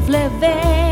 la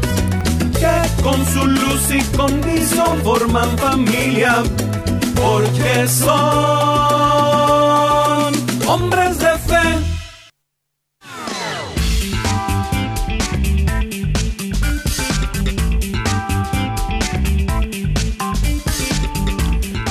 que con su luz y condición forman familia, porque son hombres de fe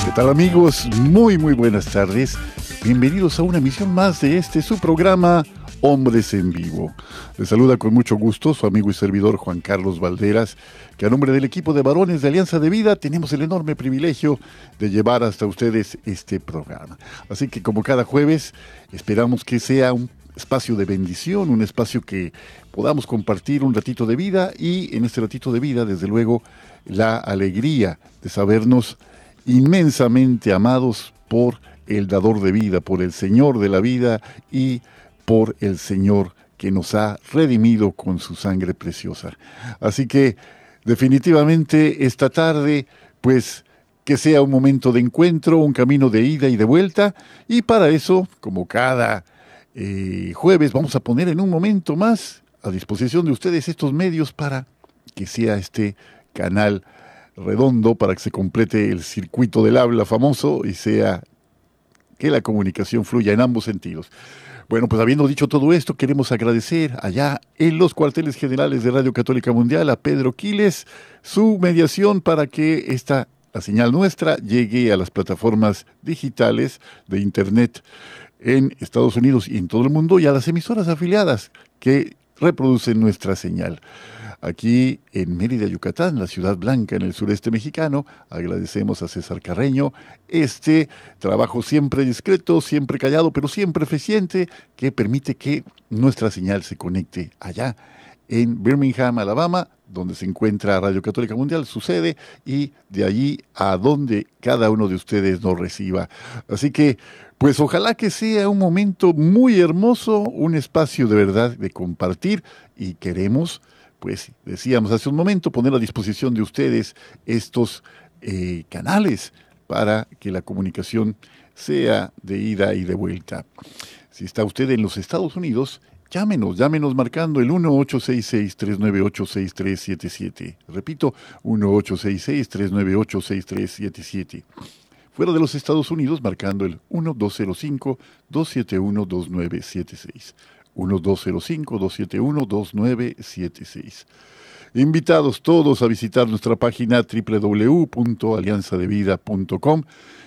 ¿Qué tal amigos? Muy muy buenas tardes. Bienvenidos a una emisión más de este su programa Hombres en Vivo. Les saluda con mucho gusto su amigo y servidor Juan Carlos Valderas, que a nombre del equipo de varones de Alianza de Vida tenemos el enorme privilegio de llevar hasta ustedes este programa. Así que como cada jueves, esperamos que sea un espacio de bendición, un espacio que podamos compartir un ratito de vida y en este ratito de vida, desde luego, la alegría de sabernos inmensamente amados por el dador de vida, por el Señor de la vida y por el Señor que nos ha redimido con su sangre preciosa. Así que definitivamente esta tarde, pues que sea un momento de encuentro, un camino de ida y de vuelta, y para eso, como cada eh, jueves, vamos a poner en un momento más a disposición de ustedes estos medios para que sea este canal redondo para que se complete el circuito del habla famoso y sea que la comunicación fluya en ambos sentidos. Bueno, pues habiendo dicho todo esto, queremos agradecer allá en los cuarteles generales de Radio Católica Mundial a Pedro Quiles su mediación para que esta, la señal nuestra, llegue a las plataformas digitales de Internet en Estados Unidos y en todo el mundo y a las emisoras afiliadas que reproducen nuestra señal aquí en Mérida, Yucatán, la ciudad blanca en el sureste mexicano. Agradecemos a César Carreño este trabajo siempre discreto, siempre callado, pero siempre eficiente, que permite que nuestra señal se conecte allá en Birmingham, Alabama, donde se encuentra Radio Católica Mundial, sucede, y de allí a donde cada uno de ustedes nos reciba. Así que, pues ojalá que sea un momento muy hermoso, un espacio de verdad de compartir, y queremos pues decíamos hace un momento, poner a disposición de ustedes estos eh, canales para que la comunicación sea de ida y de vuelta. Si está usted en los Estados Unidos, llámenos, llámenos marcando el 1866-398-6377. Repito, 1866-398-6377. Fuera de los Estados Unidos, marcando el 1205-271-2976. 1205-271-2976. Invitados todos a visitar nuestra página www.alianzadevida.com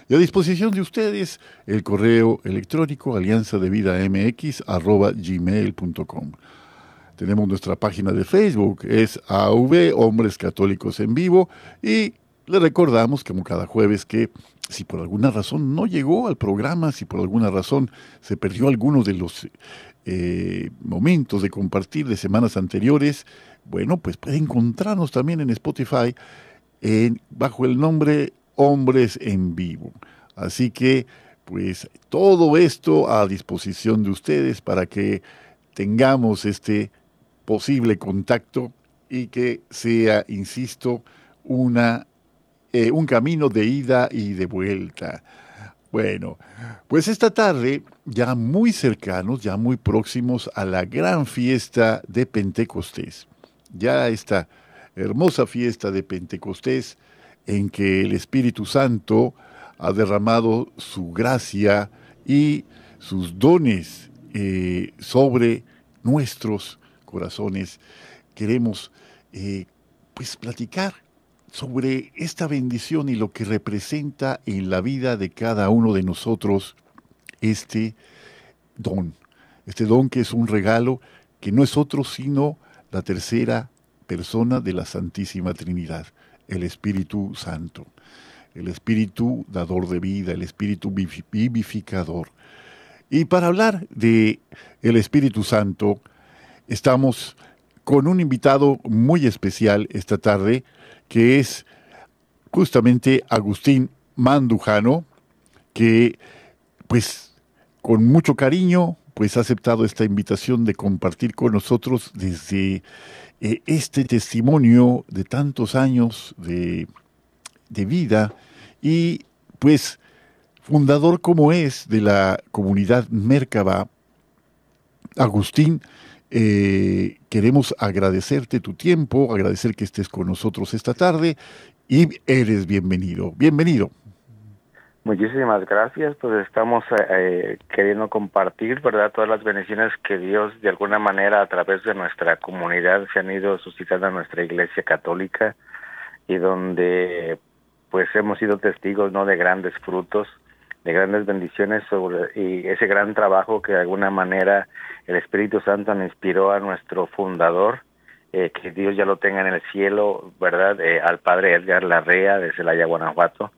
y a disposición de ustedes el correo electrónico alianzadevidaMX@gmail.com. Tenemos nuestra página de Facebook, es AV Hombres Católicos en Vivo y le recordamos, como cada jueves, que si por alguna razón no llegó al programa, si por alguna razón se perdió alguno de los eh, momentos de compartir de semanas anteriores, bueno, pues puede encontrarnos también en Spotify bajo el nombre Hombres en Vivo. Así que, pues todo esto a disposición de ustedes para que tengamos este posible contacto y que sea, insisto, una, eh, un camino de ida y de vuelta. Bueno, pues esta tarde, ya muy cercanos, ya muy próximos a la gran fiesta de Pentecostés, ya esta hermosa fiesta de Pentecostés en que el Espíritu Santo ha derramado su gracia y sus dones eh, sobre nuestros corazones. Queremos eh, pues platicar sobre esta bendición y lo que representa en la vida de cada uno de nosotros este don. Este don que es un regalo que no es otro sino la tercera persona de la Santísima Trinidad, el Espíritu Santo, el Espíritu dador de vida, el Espíritu vivificador. Y para hablar de el Espíritu Santo, estamos con un invitado muy especial esta tarde, que es justamente Agustín Mandujano, que pues con mucho cariño pues ha aceptado esta invitación de compartir con nosotros desde eh, este testimonio de tantos años de, vida y pues fundador como es de la comunidad Merkaba, Agustín, eh, queremos agradecerte tu tiempo, agradecer que estés con nosotros esta tarde y eres bienvenido. Bienvenido. Muchísimas gracias, pues estamos eh, eh, queriendo compartir, ¿verdad? Todas las bendiciones que Dios de alguna manera a través de nuestra comunidad se han ido suscitando en nuestra iglesia católica y donde pues hemos sido testigos, ¿no? De grandes frutos, de grandes bendiciones sobre, y ese gran trabajo que de alguna manera el Espíritu Santo nos inspiró a nuestro fundador, eh, que Dios ya lo tenga en el cielo, ¿verdad? al Padre Edgar Larrea de Celaya, Guanajuato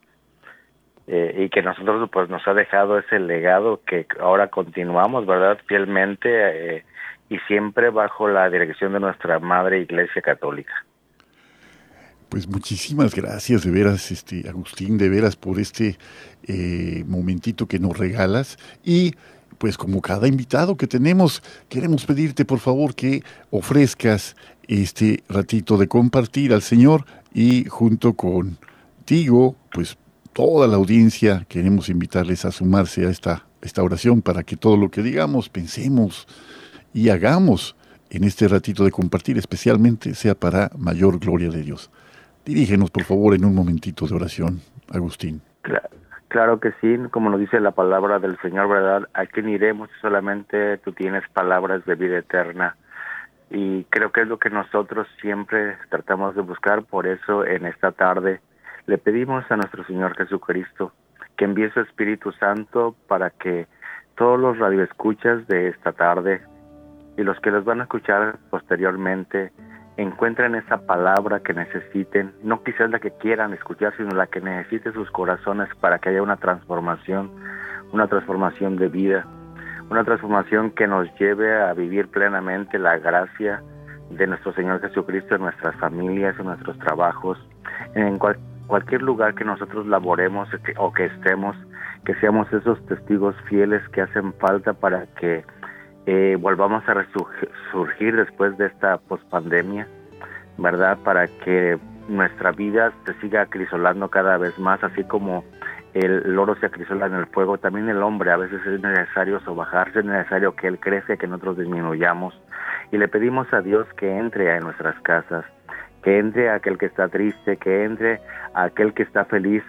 eh, y que nosotros pues nos ha dejado ese legado que ahora continuamos, ¿verdad? Fielmente eh, y siempre bajo la dirección de nuestra Madre Iglesia Católica. Pues muchísimas gracias de veras, este Agustín, de veras por este eh, momentito que nos regalas y pues como cada invitado que tenemos, queremos pedirte por favor que ofrezcas este ratito de compartir al Señor y junto contigo, pues toda la audiencia, queremos invitarles a sumarse a esta, esta oración para que todo lo que digamos, pensemos y hagamos en este ratito de compartir especialmente sea para mayor gloria de Dios. Dirígenos, por favor, en un momentito de oración, Agustín. Claro, que sí, como nos dice la palabra del Señor, ¿verdad? ¿A quién iremos solamente tú tienes palabras de vida eterna? Y creo que es lo que nosotros siempre tratamos de buscar, por eso en esta tarde le pedimos a nuestro Señor Jesucristo que envíe su Espíritu Santo para que todos los radioescuchas de esta tarde y los que los van a escuchar posteriormente encuentren esa palabra que necesiten, no quizás la que quieran escuchar, sino la que necesiten sus corazones para que haya una transformación, una transformación de vida, una transformación que nos lleve a vivir plenamente la gracia de nuestro Señor Jesucristo en nuestras familias, en nuestros trabajos, en cualquier cualquier lugar que nosotros laboremos o que estemos, que seamos esos testigos fieles que hacen falta para que eh, volvamos a resurgir después de esta pospandemia, ¿verdad? Para que nuestra vida se siga acrisolando cada vez más, así como el oro se acrisola en el fuego, también el hombre a veces es necesario sobajarse, es necesario que él crece, que nosotros disminuyamos. Y le pedimos a Dios que entre en nuestras casas, que entre aquel que está triste, que entre aquel que está feliz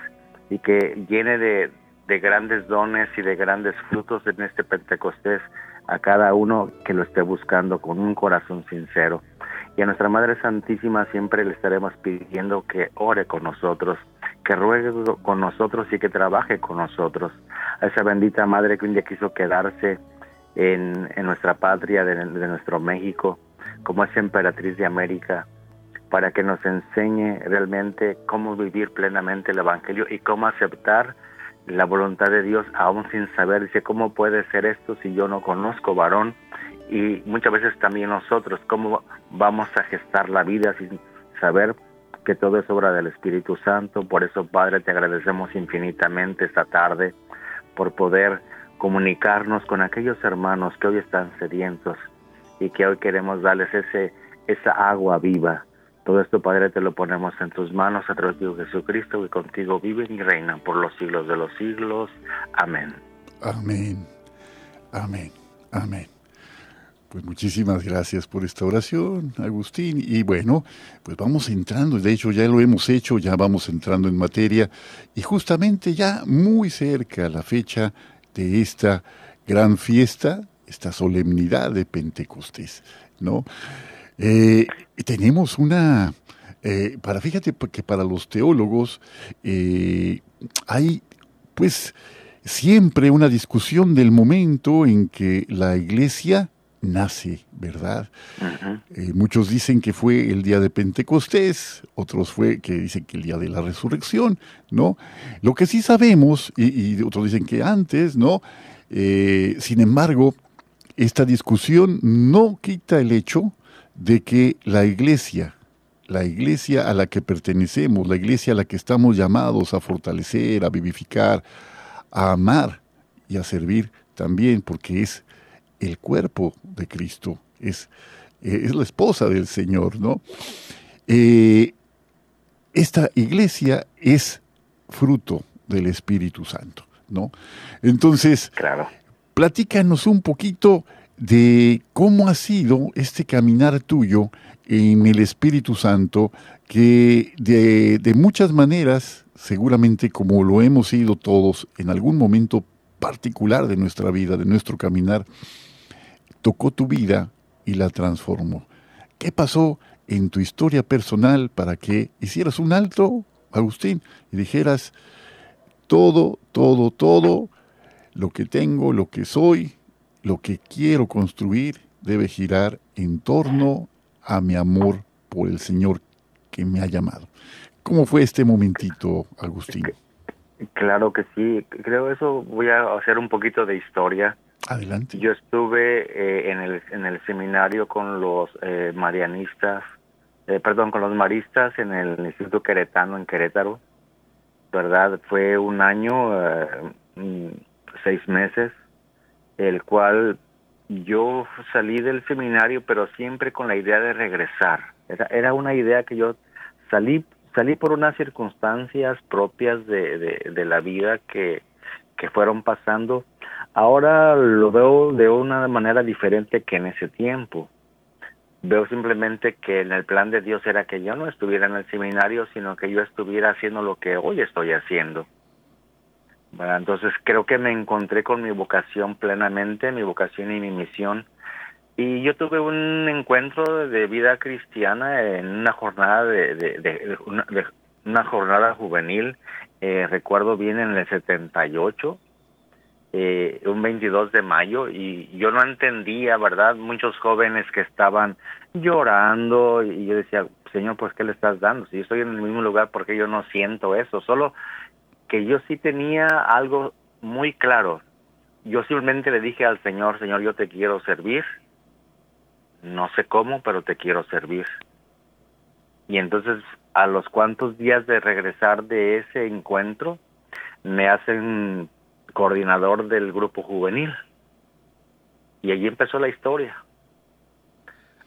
y que llene de, grandes dones y de grandes frutos en este Pentecostés a cada uno que lo esté buscando con un corazón sincero. Y a nuestra Madre Santísima siempre le estaremos pidiendo que ore con nosotros, que ruegue con nosotros y que trabaje con nosotros. A esa bendita Madre que un día quiso quedarse en, nuestra patria, de, de nuestro México, como es emperatriz de América, para que nos enseñe realmente cómo vivir plenamente el Evangelio y cómo aceptar la voluntad de Dios aún sin saber, dice, ¿cómo puede ser esto si yo no conozco varón? Y muchas veces también nosotros, ¿cómo vamos a gestar la vida sin saber que todo es obra del Espíritu Santo? Por eso, Padre, te agradecemos infinitamente esta tarde por poder comunicarnos con aquellos hermanos que hoy están sedientos y que hoy queremos darles ese, esa agua viva todo esto, Padre, te lo ponemos en tus manos a través de Jesucristo, que contigo viven y reinan por los siglos de los siglos. Amén. Amén. Amén. Amén. Pues muchísimas gracias por esta oración, Agustín. Y bueno, pues vamos entrando, de hecho ya lo hemos hecho, ya vamos entrando en materia y justamente ya muy cerca la fecha de esta gran fiesta, esta solemnidad de Pentecostés, ¿no? Eh, tenemos una, eh, para fíjate que para los teólogos eh, hay pues siempre una discusión del momento en que la iglesia nace, ¿verdad? Eh, muchos dicen que fue el día de Pentecostés, otros fue que dicen que el día de la resurrección, ¿no? Lo que sí sabemos, y, otros dicen que antes, ¿no? Eh, sin embargo, esta discusión no quita el hecho de que la iglesia, la iglesia a la que pertenecemos, la iglesia a la que estamos llamados a fortalecer, a vivificar, a amar y a servir también, porque es el cuerpo de Cristo, es, es la esposa del Señor, ¿no? Eh, esta iglesia es fruto del Espíritu Santo, ¿no? Entonces, claro. platícanos un poquito de cómo ha sido este caminar tuyo en el Espíritu Santo, que de, de muchas maneras, seguramente como lo hemos sido todos en algún momento particular de nuestra vida, de nuestro caminar, tocó tu vida y la transformó. ¿Qué pasó en tu historia personal para que hicieras un alto, Agustín, y dijeras, todo, todo, todo, lo que tengo, lo que soy, lo que quiero construir, debe girar en torno a mi amor por el Señor que me ha llamado. ¿Cómo fue este momentito, Agustín? Claro que sí, creo eso voy a hacer un poquito de historia. Adelante. Yo estuve eh, en, el, en el seminario con los eh, marianistas, eh, perdón, con los maristas en el Instituto Queretano en Querétaro, ¿verdad? Fue un año, mm, seis meses, el cual yo salí del seminario, pero siempre con la idea de regresar. Era, una idea que yo salí salí por unas circunstancias propias de, de, de la vida que, que fueron pasando Ahora lo veo de una manera diferente que en ese tiempo. Veo simplemente que en el plan de Dios era que yo no estuviera en el seminario, sino que yo estuviera haciendo lo que hoy estoy haciendo. Entonces creo que me encontré con mi vocación plenamente, mi vocación y mi misión. Y yo tuve un encuentro de vida cristiana en una jornada de, una, jornada juvenil, eh, recuerdo bien en el 78, eh, un 22 de mayo y yo no entendía, ¿verdad? Muchos jóvenes que estaban llorando y yo decía, Señor, pues ¿qué le estás dando? Si yo estoy en el mismo lugar, ¿por qué yo no siento eso? Solo que yo sí tenía algo muy claro. Yo simplemente le dije al Señor, Señor, yo te quiero servir. No sé cómo, pero te quiero servir. Y entonces, a los cuantos días de regresar de ese encuentro, me hacen coordinador del grupo juvenil. Y allí empezó la historia.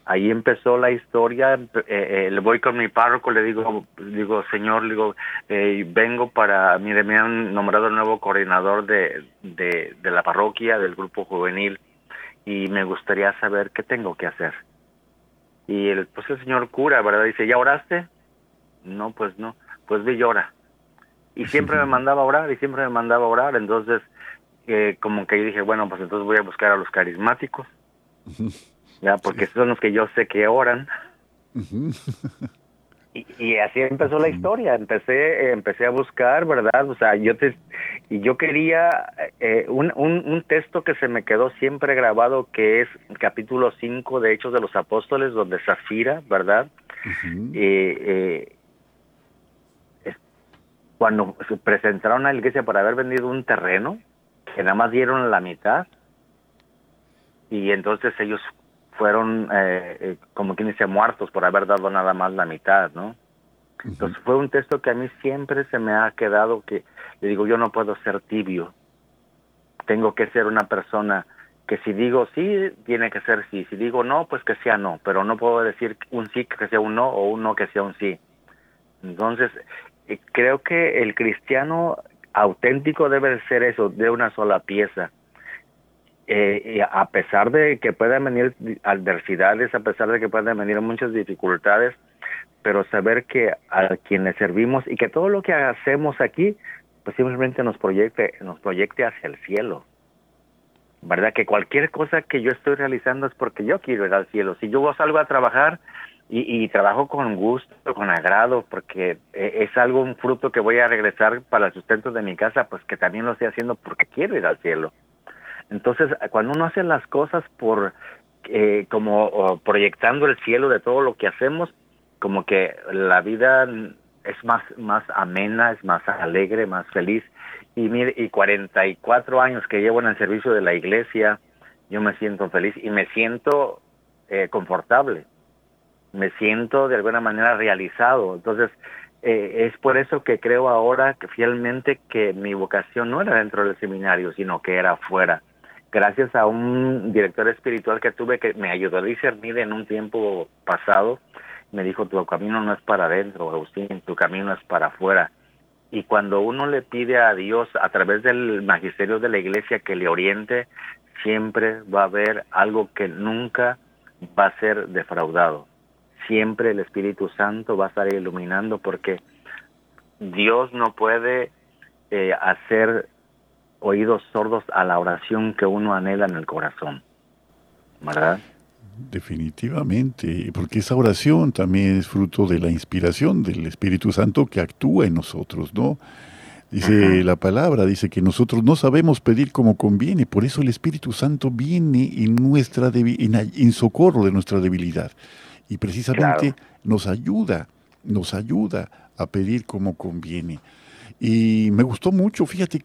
Ahí empezó la historia, eh, eh, le voy con mi párroco, le digo, digo, señor, le digo, eh, vengo para, mire, me han nombrado el nuevo coordinador de, de, de la parroquia, del grupo juvenil, y me gustaría saber qué tengo que hacer. Y el, pues el señor cura, ¿verdad? Dice, ¿ya oraste? No, pues no, pues ve llora y siempre me mandaba a orar y siempre me mandaba a orar, entonces eh, como que yo dije, bueno, pues entonces voy a buscar a los carismáticos, ya, porque son los que yo sé que oran. y, así empezó la historia, empecé empecé a buscar, ¿verdad? O sea, yo te y yo quería eh, un, un, un texto que se me quedó siempre grabado que es capítulo 5 de Hechos de los Apóstoles donde Zafira, ¿verdad? eh, cuando se presentaron a la iglesia para haber vendido un terreno, que nada más dieron la mitad, y entonces ellos fueron, eh, eh, como quien dice, muertos por haber dado nada más la mitad, ¿no? Entonces fue un texto que a mí siempre se me ha quedado que, le digo, yo no puedo ser tibio, tengo que ser una persona que si digo sí, tiene que ser sí, si digo no, pues que sea no, pero no puedo decir un sí que sea un no o un no que sea un sí. Entonces, eh, creo que el cristiano auténtico debe ser eso, de una sola pieza. Eh, a pesar de que puedan venir adversidades, a pesar de que puedan venir muchas dificultades, pero saber que a quienes servimos y que todo lo que hacemos aquí, pues simplemente nos proyecte, nos proyecte hacia el cielo. ¿Verdad? Que cualquier cosa que yo estoy realizando es porque yo quiero ir al cielo. Si yo salgo a trabajar, y, trabajo con gusto, con agrado, porque eh, es algo, un fruto que voy a regresar para el sustento de mi casa, pues que también lo estoy haciendo porque quiero ir al cielo. Entonces, cuando uno hace las cosas por eh, como proyectando el cielo de todo lo que hacemos, como que la vida es más, más amena, es más alegre, más feliz. Y mire, y 44 años que llevo en el servicio de la iglesia, yo me siento feliz y me siento eh, confortable, me siento de alguna manera realizado. Entonces, eh, es por eso que creo ahora que fielmente que mi vocación no era dentro del seminario, sino que era afuera. Gracias a un director espiritual que tuve que me ayudó a discernir en un tiempo pasado, me dijo, tu camino no es para adentro, Agustín, tu camino es para afuera. Y cuando uno le pide a Dios a través del magisterio de la iglesia que le oriente, siempre va a haber algo que nunca va a ser defraudado. Siempre el Espíritu Santo va a estar iluminando porque Dios no puede eh, hacer oídos sordos a la oración que uno anhela en el corazón. ¿Verdad? Definitivamente, porque esa oración también es fruto de la inspiración del Espíritu Santo que actúa en nosotros, ¿no? Dice la palabra, dice que nosotros no sabemos pedir como conviene, por eso el Espíritu Santo viene en, nuestra en, socorro de nuestra debilidad y precisamente nos ayuda, nos ayuda a pedir como conviene. Y me gustó mucho, fíjate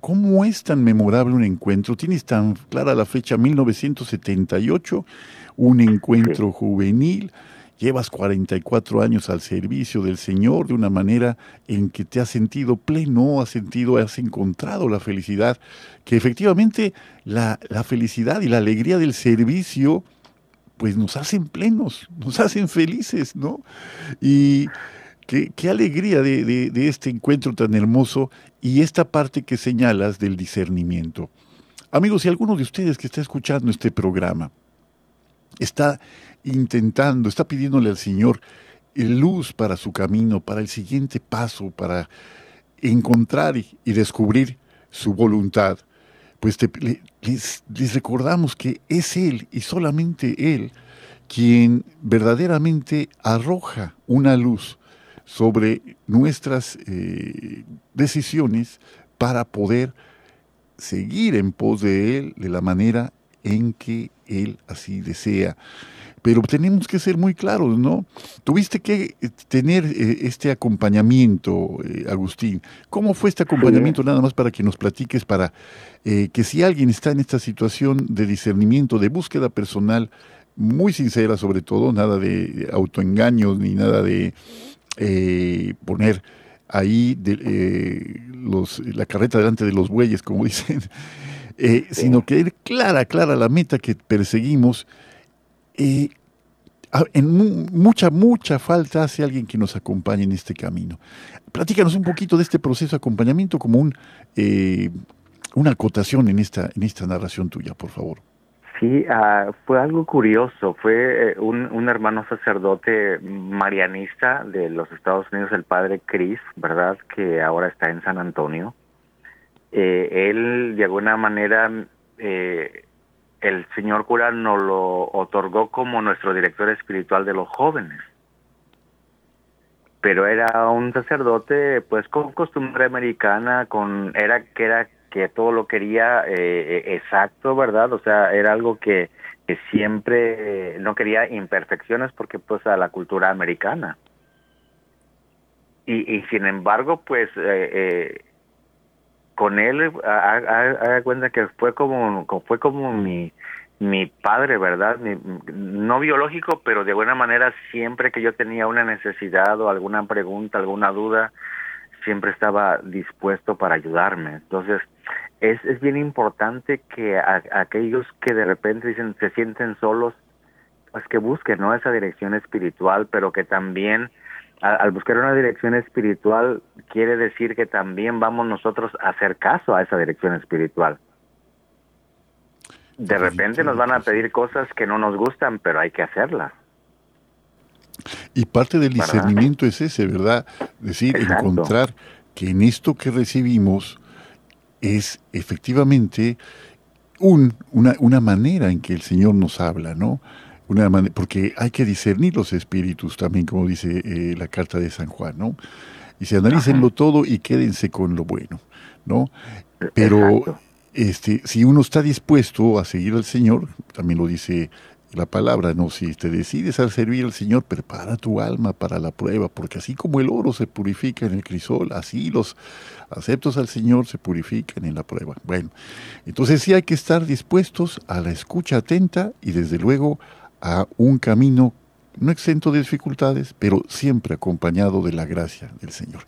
cómo es tan memorable un encuentro. Tienes tan clara la fecha 1978, un encuentro juvenil. Llevas 44 años al servicio del Señor de una manera en que te has sentido pleno, has sentido, has encontrado la felicidad, que efectivamente la, la felicidad y la alegría del servicio pues nos hacen plenos, nos hacen felices, ¿no? Y Qué, alegría de, este encuentro tan hermoso y esta parte que señalas del discernimiento. Amigos, si alguno de ustedes que está escuchando este programa está intentando, está pidiéndole al Señor luz para su camino, para el siguiente paso, para encontrar y, descubrir su voluntad, pues les, les recordamos que es Él y solamente Él quien verdaderamente arroja una luz sobre nuestras eh, decisiones para poder seguir en pos de Él de la manera en que Él así desea. Pero tenemos que ser muy claros, ¿no? Tuviste que eh, tener eh, este acompañamiento, Agustín. ¿Cómo fue este acompañamiento? Nada más para que nos platiques, para que si alguien está en esta situación de discernimiento, de búsqueda personal, muy sincera sobre todo, nada de autoengaños ni nada de eh, poner ahí eh, los, la carreta delante de los bueyes, como dicen, eh, sino que ir clara, clara la meta que perseguimos. en mucha, mucha falta hace alguien que nos acompañe en este camino. Platícanos un poquito de este proceso de acompañamiento como un, una acotación en esta, en esta narración tuya, por favor. Sí, uh, fue algo curioso. Fue eh, un, hermano sacerdote marianista de los Estados Unidos, el padre Chris, ¿verdad? Que ahora está en San Antonio. Eh, él, de alguna manera, eh, el señor cura nos lo otorgó como nuestro director espiritual de los jóvenes. Pero era un sacerdote, pues, con costumbre americana, con era que era que todo lo quería eh, eh, exacto, ¿verdad? O sea, era algo que, siempre eh, no quería imperfecciones porque pues a la cultura americana. Y, y sin embargo, pues con él, haga cuenta que fue como, fue como mi, mi padre, ¿verdad? no biológico, pero de buena manera siempre que yo tenía una necesidad o alguna pregunta, alguna duda, siempre estaba dispuesto para ayudarme. Entonces, es, es bien importante que aquellos que de repente dicen se sienten solos, pues que busquen ¿no? esa dirección espiritual, pero que también al buscar una dirección espiritual quiere decir que también vamos nosotros a hacer caso a esa dirección espiritual. De repente nos van a pedir cosas que no nos gustan, pero hay que hacerlas. Y parte del discernimiento es ese, ¿verdad? Decir, encontrar que en esto que recibimos es efectivamente un, una, una, manera en que el Señor nos habla, ¿no? Una porque hay que discernir los espíritus también, como dice eh, la carta de San Juan, ¿no? Y se analícenlo todo y quédense con lo bueno, ¿no? Pero este, si uno está dispuesto a seguir al Señor, también lo dice la palabra, no, si te decides a servir al Señor, prepara tu alma para la prueba, porque así como el oro se purifica en el crisol, así los aceptos al Señor se purifican en la prueba. Bueno, entonces sí hay que estar dispuestos a la escucha atenta y desde luego a un camino no exento de dificultades, pero siempre acompañado de la gracia del Señor.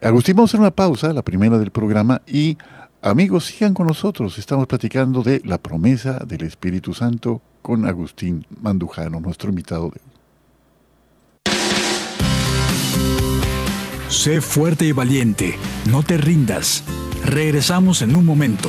Agustín, vamos a hacer una pausa, la primera del programa, y amigos, sigan con nosotros. Estamos platicando de la promesa del Espíritu Santo con Agustín Mandujano, nuestro invitado de Sé fuerte y valiente, no te rindas. Regresamos en un momento.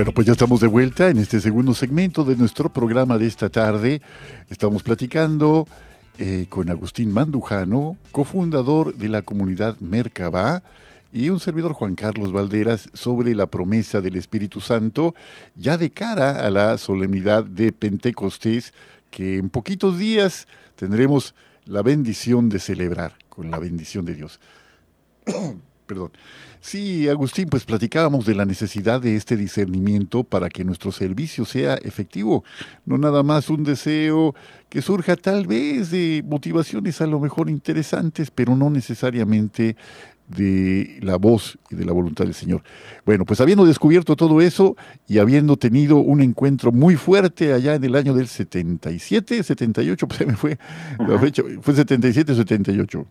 Bueno, pues ya estamos de vuelta en este segundo segmento de nuestro programa de esta tarde. Estamos platicando eh, con Agustín Mandujano, cofundador de la comunidad Mercabá, y un servidor Juan Carlos Valderas sobre la promesa del Espíritu Santo, ya de cara a la solemnidad de Pentecostés, que en poquitos días tendremos la bendición de celebrar, con la bendición de Dios. Perdón. Sí, Agustín, pues platicábamos de la necesidad de este discernimiento para que nuestro servicio sea efectivo, no nada más un deseo que surja tal vez de motivaciones a lo mejor interesantes, pero no necesariamente de la voz y de la voluntad del Señor. Bueno, pues habiendo descubierto todo eso y habiendo tenido un encuentro muy fuerte allá en el año del 77, 78, pues se me fue la fecha, fue 77 78.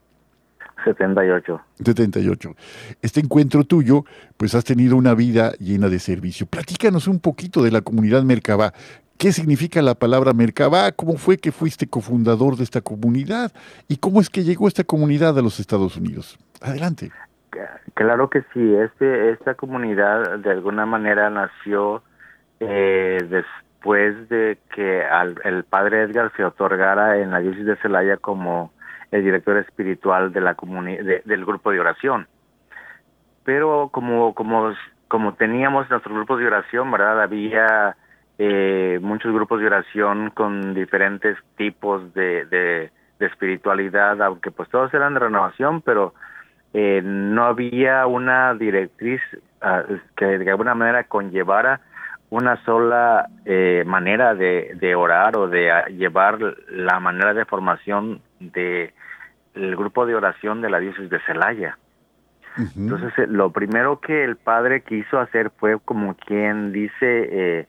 78. 78. Este encuentro tuyo, pues has tenido una vida llena de servicio. Platícanos un poquito de la comunidad Mercabá. ¿Qué significa la palabra Mercabá? ¿Cómo fue que fuiste cofundador de esta comunidad? ¿Y cómo es que llegó esta comunidad a los Estados Unidos? Adelante. Claro que sí. Este, esta comunidad de alguna manera nació eh, después de que al, el padre Edgar se otorgara en la diócesis de Celaya como el director espiritual de la de, del grupo de oración. Pero como, como, como teníamos nuestro grupo de oración, ¿verdad? Había eh, muchos grupos de oración con diferentes tipos de, de, espiritualidad, aunque pues todos eran de renovación, pero eh, no había una directriz uh, que de alguna manera conllevara una sola eh, manera de, de orar o de llevar la manera de formación de el grupo de oración de la diócesis de Celaya. Entonces, eh, lo primero que el padre quiso hacer fue como quien dice, eh,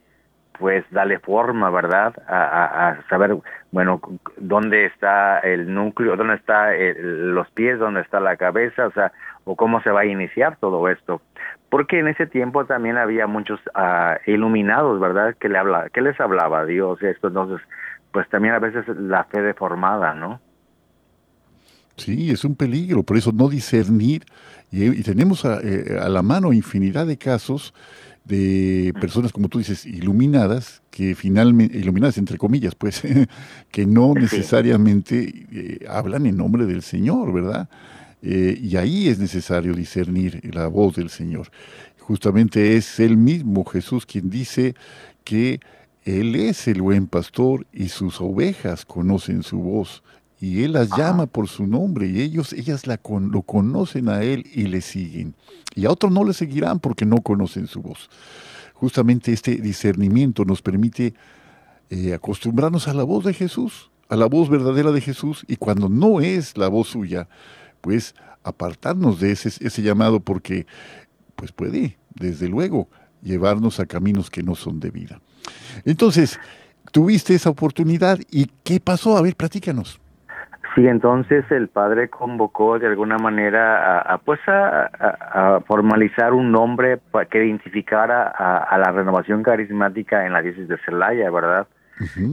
pues darle forma, ¿verdad? A, saber, bueno, dónde está el núcleo, dónde está los pies, dónde está la cabeza, o sea, o cómo se va a iniciar todo esto. Porque en ese tiempo también había muchos uh, iluminados, ¿verdad? Que, le habla, que les hablaba Dios, esto, entonces, pues también a veces la fe deformada, ¿no? Sí, es un peligro, por eso no discernir. Y, tenemos eh, a, la mano infinidad de casos de personas, como tú dices, iluminadas, que finalmente, iluminadas entre comillas, pues, que no necesariamente eh, hablan en nombre del Señor, ¿verdad? Eh, y ahí es necesario discernir la voz del Señor. Justamente es el mismo Jesús quien dice que Él es el buen pastor y sus ovejas conocen su voz y él las llama por su nombre y ellos, ellas la lo conocen a él y le siguen. Y a otros no le seguirán porque no conocen su voz. Justamente este discernimiento nos permite eh, acostumbrarnos a la voz de Jesús, a la voz verdadera de Jesús y cuando no es la voz suya, pues apartarnos de ese, ese llamado porque pues puede, desde luego, llevarnos a caminos que no son de vida. Entonces, tuviste esa oportunidad y ¿qué pasó? A ver, platícanos. Sí, entonces el padre convocó de alguna manera a, pues a, formalizar un nombre que identificara a, la renovación carismática en la diócesis de Celaya, ¿verdad?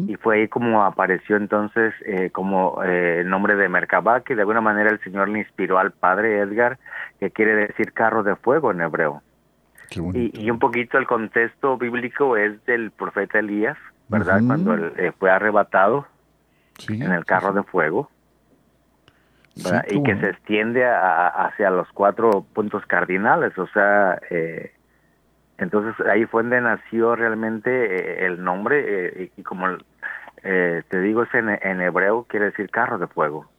Y fue ahí como apareció entonces eh, como eh, el nombre de Merkabah, que de alguna manera el Señor le inspiró al padre Edgar, que quiere decir carro de fuego en hebreo. Y, y, un poquito el contexto bíblico es del profeta Elías, ¿verdad? Cuando él, eh, fue arrebatado en el carro de fuego. y que se extiende hacia los cuatro puntos cardinales, o sea, eh, entonces ahí fue donde nació realmente eh, el nombre y como te digo es en, en, hebreo quiere decir carro de fuego.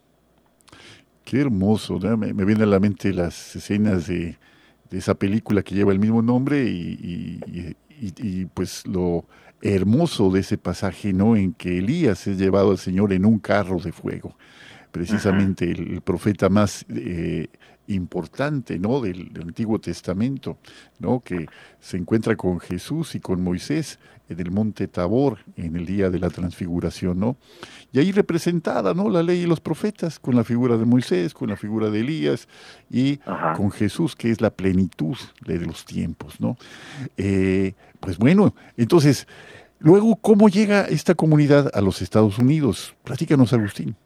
Qué hermoso, me, me vienen a la mente las escenas de, de esa película que lleva el mismo nombre y, y, pues lo hermoso de ese pasaje, ¿no? En que Elías es llevado al Señor en un carro de fuego. Precisamente el, profeta más eh, importante, ¿no? Del, del, Antiguo Testamento, ¿no? Que se encuentra con Jesús y con Moisés en el monte Tabor en el día de la transfiguración, ¿no? Y ahí representada, ¿no? La ley y los profetas, con la figura de Moisés, con la figura de Elías y con Jesús, que es la plenitud de los tiempos, ¿no? Eh, pues bueno, entonces, luego, ¿cómo llega esta comunidad a los Estados Unidos? Platícanos, Agustín.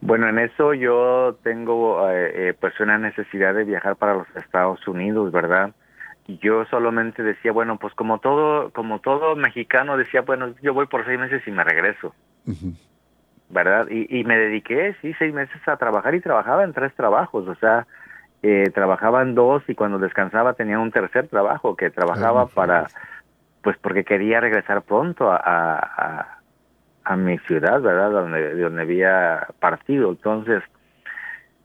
Bueno, en eso yo tengo eh, eh, pues una necesidad de viajar para los Estados Unidos, ¿verdad? yo solamente decía, bueno, pues como todo, como todo mexicano decía, bueno, yo voy por seis meses y me regreso, ¿verdad? Y, y me dediqué, sí, seis meses a trabajar y trabajaba en tres trabajos, o sea, eh, trabajaba en dos y cuando descansaba tenía un tercer trabajo que trabajaba para, pues porque quería regresar pronto a, a, a mi ciudad, ¿verdad? Donde, donde había partido, entonces,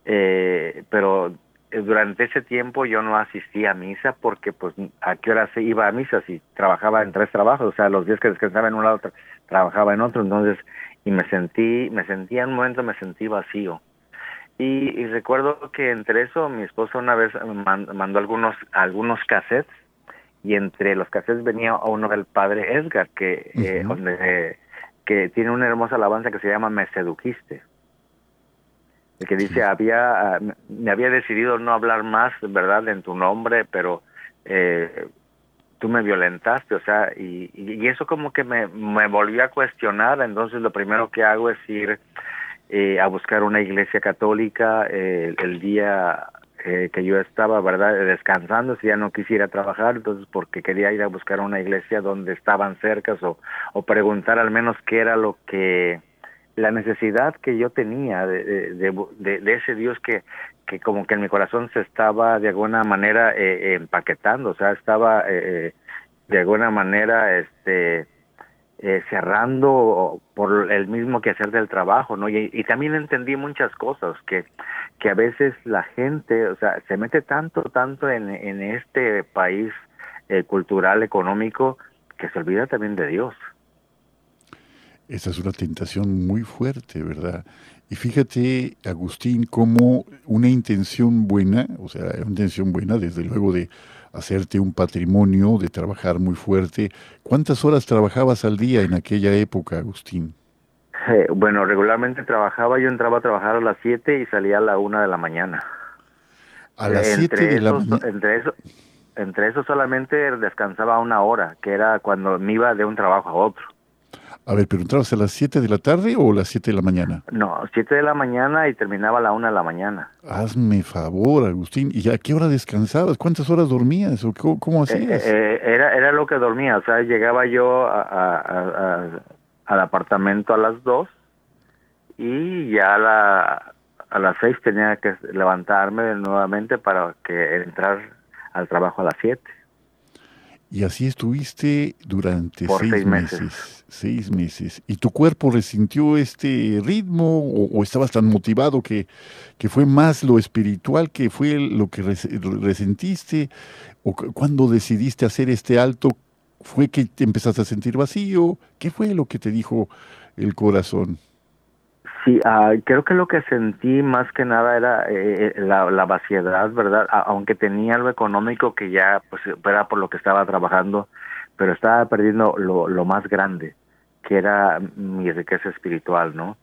eh, pero eh, durante ese tiempo yo no asistía a misa porque pues a qué hora se iba a misa si trabajaba en tres trabajos, o sea, los días que descansaba en un lado trabajaba en otro, entonces y me sentí, me sentía en un momento me sentí vacío. Y, recuerdo que entre eso mi esposa una vez mandó algunos algunos cassettes y entre los cassettes venía uno del padre Edgar que eh, donde que tiene una hermosa alabanza que se llama Me seduquiste el que dice había ah, me había decidido no hablar más verdad en tu nombre pero eh, tú me violentaste o sea y, y, eso como que me, me volvió a cuestionar. Entonces lo primero que hago es ir eh, a buscar una iglesia católica eh, el día eh, que yo estaba verdad descansando si ya no quisiera trabajar entonces porque quería ir a buscar una iglesia donde estaban cercas o, o preguntar al menos qué era lo que la necesidad que yo tenía de, de, de, ese Dios que, que como que en mi corazón se estaba de alguna manera eh, empaquetando, o sea, estaba eh, eh de alguna manera este eh, cerrando por el mismo que hacer del trabajo, ¿no? Y, y, también entendí muchas cosas que que a veces la gente, o sea, se mete tanto, tanto en, en este país eh, cultural, económico, que se olvida también de Dios. Esa es una tentación muy fuerte, ¿verdad? Y fíjate, Agustín, como una intención buena, o sea, una intención buena, desde luego, de hacerte un patrimonio, de trabajar muy fuerte. ¿Cuántas horas trabajabas al día en aquella época, Agustín? Eh, bueno, regularmente trabajaba, yo entraba a trabajar a las 7 y salía a la 1 de la mañana. A las 7 de la mañana. Entre eso, entre eso solamente descansaba una hora, que era cuando me iba de un trabajo a otro. A ver, pero entrabas a las 7 de la tarde o a las 7 de la mañana? No, 7 de la mañana y terminaba a la 1 de la mañana. Hazme favor, Agustín. ¿Y a qué hora descansabas? ¿Cuántas horas dormías? ¿O cómo, eh, hacías? Eh, era, era lo que dormía. O sea, llegaba yo a, al apartamento a las 2 y ya a, la, a las 6 tenía que levantarme nuevamente para que entrar al trabajo a las 7. Y así estuviste durante seis, meses. Seis meses. ¿Y tu cuerpo resintió este ritmo o, estabas tan motivado que, que, fue más lo espiritual que fue lo que resentiste? ¿O cuando decidiste hacer este alto, fue que te empezaste a sentir vacío? ¿Qué fue lo que te dijo el corazón? Sí, ah, creo que lo que sentí más que nada era eh, eh, la, la, vaciedad, ¿verdad? aunque tenía algo económico que ya, pues, era por lo que estaba trabajando, pero estaba perdiendo lo, lo más grande, que era mi riqueza espiritual, ¿no?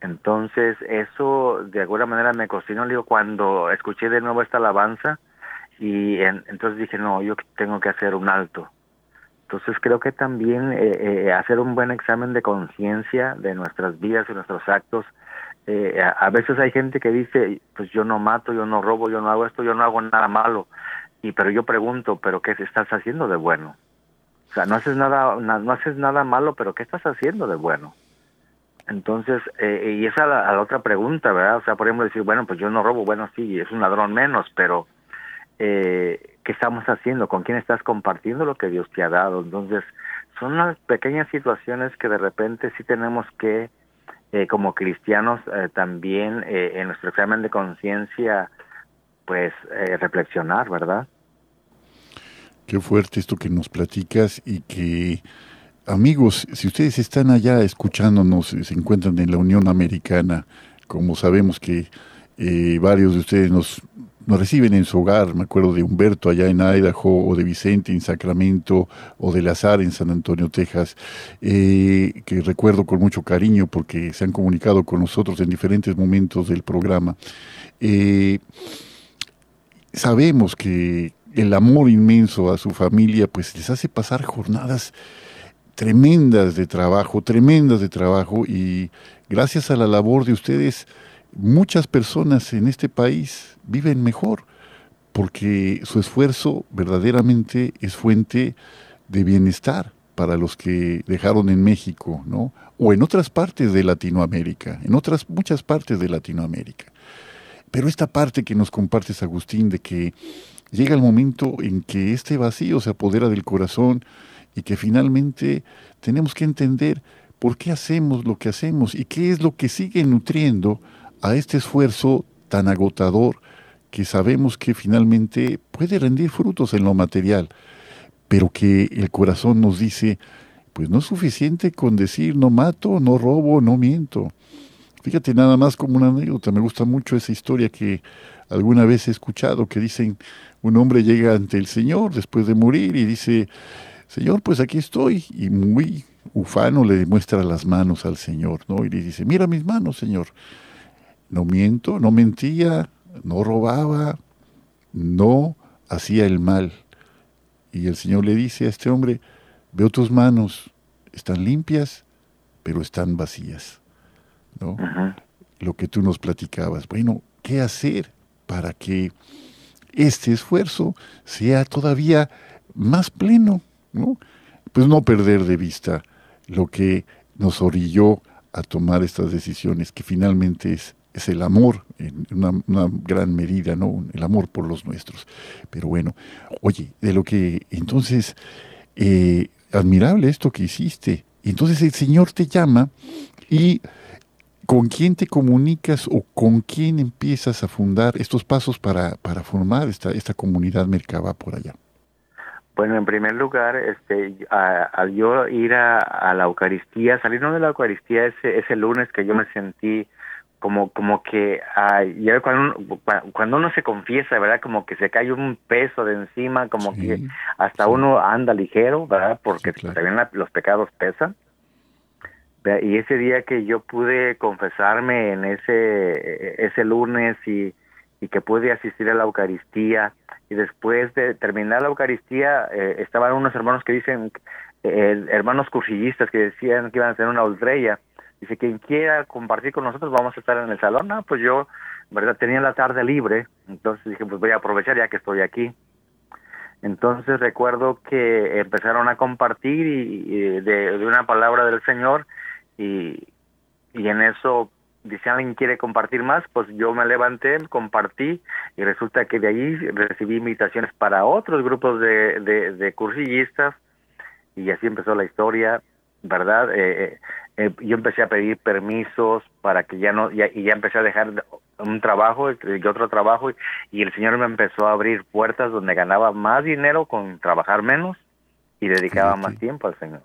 Entonces, eso de alguna manera me cocinó, digo, cuando escuché de nuevo esta alabanza, y entonces dije, no, yo tengo que hacer un alto entonces creo que también eh, eh, hacer un buen examen de conciencia de nuestras vidas y nuestros actos. Eh, a, veces hay gente que dice, pues yo no mato, yo no robo, yo no hago esto, yo no hago nada malo. Y pero yo pregunto, pero qué estás haciendo de bueno? O sea, no haces nada, no, haces nada malo, pero qué estás haciendo de bueno? Entonces, y esa es la, la, otra pregunta, ¿verdad? O sea, por ejemplo, decir, bueno, pues yo no robo, bueno, sí, es un ladrón menos, pero eh, qué estamos haciendo, con quién estás compartiendo lo que Dios te ha dado. Entonces, son las pequeñas situaciones que de repente sí tenemos que, eh, como cristianos, eh, también eh, en nuestro examen de conciencia, pues reflexionar, ¿verdad? Qué fuerte esto que nos platicas y que, amigos, si ustedes están allá escuchándonos, se encuentran en la Unión Americana, como sabemos que varios de ustedes nos nos reciben en su hogar, me acuerdo de Humberto allá en Idaho, o de Vicente en Sacramento, o de Lazar en San Antonio, Texas, eh, que recuerdo con mucho cariño porque se han comunicado con nosotros en diferentes momentos del programa. Eh, sabemos que el amor inmenso a su familia pues les hace pasar jornadas tremendas de trabajo, tremendas de trabajo y gracias a la labor de ustedes, muchas personas en este país viven mejor porque su esfuerzo verdaderamente es fuente de bienestar para los que dejaron en México, ¿no? O en otras partes de Latinoamérica, en otras muchas partes de Latinoamérica. Pero esta parte que nos compartes, Agustín, de que llega el momento en que este vacío se apodera del corazón y que finalmente tenemos que entender por qué hacemos lo que hacemos y qué es lo que sigue nutriendo a este esfuerzo tan agotador que sabemos que finalmente puede rendir frutos en lo material, pero que el corazón nos dice, pues no es suficiente con decir no mato, no robo, no miento. Fíjate nada más como una anécdota, me gusta mucho esa historia que alguna vez he escuchado, que dicen, un hombre llega ante el Señor después de morir y dice, Señor, pues aquí estoy, y muy ufano le demuestra las manos al Señor, ¿no? Y le dice, mira mis manos, Señor no miento, no mentía, no robaba, no hacía el mal. Y el Señor le dice a este hombre, veo tus manos, están limpias, pero están vacías. ¿no? Lo que tú nos platicabas. Bueno, ¿qué hacer para que este esfuerzo sea todavía más pleno? ¿no? Pues no perder de vista lo que nos orilló a tomar estas decisiones, que finalmente es es el amor en una, gran medida, ¿no? El amor por los nuestros. Pero bueno, oye, de lo que entonces, eh, admirable esto que hiciste. Entonces el Señor te llama y ¿con quién te comunicas o con quién empiezas a fundar estos pasos para, para formar esta, esta comunidad Mercaba por allá? Bueno, en primer lugar, este, al yo ir a, la Eucaristía, salirnos de la Eucaristía ese, ese lunes que yo me sentí como como que ya cuando uno, cuando uno se confiesa verdad como que se cae un peso de encima como que hasta uno anda ligero verdad porque también los pecados pesan. Y ese día que yo pude confesarme en ese ese lunes y, y que pude asistir a la Eucaristía y después de terminar la Eucaristía eh, estaban unos hermanos que dicen eh, hermanos cursillistas que decían que iban a hacer una ultrella Dice, quien quiera compartir con nosotros, vamos a estar en el salón. No, pues yo, verdad, tenía la tarde libre, entonces dije, pues voy a aprovechar ya que estoy aquí. Entonces recuerdo que empezaron a compartir de, una palabra del Señor y, y en eso dice alguien quiere compartir más, pues yo me levanté, compartí y resulta que de ahí recibí invitaciones para otros grupos de, de cursillistas y así empezó la historia, ¿verdad? Eh, eh eh, yo empecé a pedir permisos para que ya no, y ya empecé a dejar un trabajo y otro trabajo y, el Señor me empezó a abrir puertas donde ganaba más dinero con trabajar menos y dedicaba más tiempo al Señor.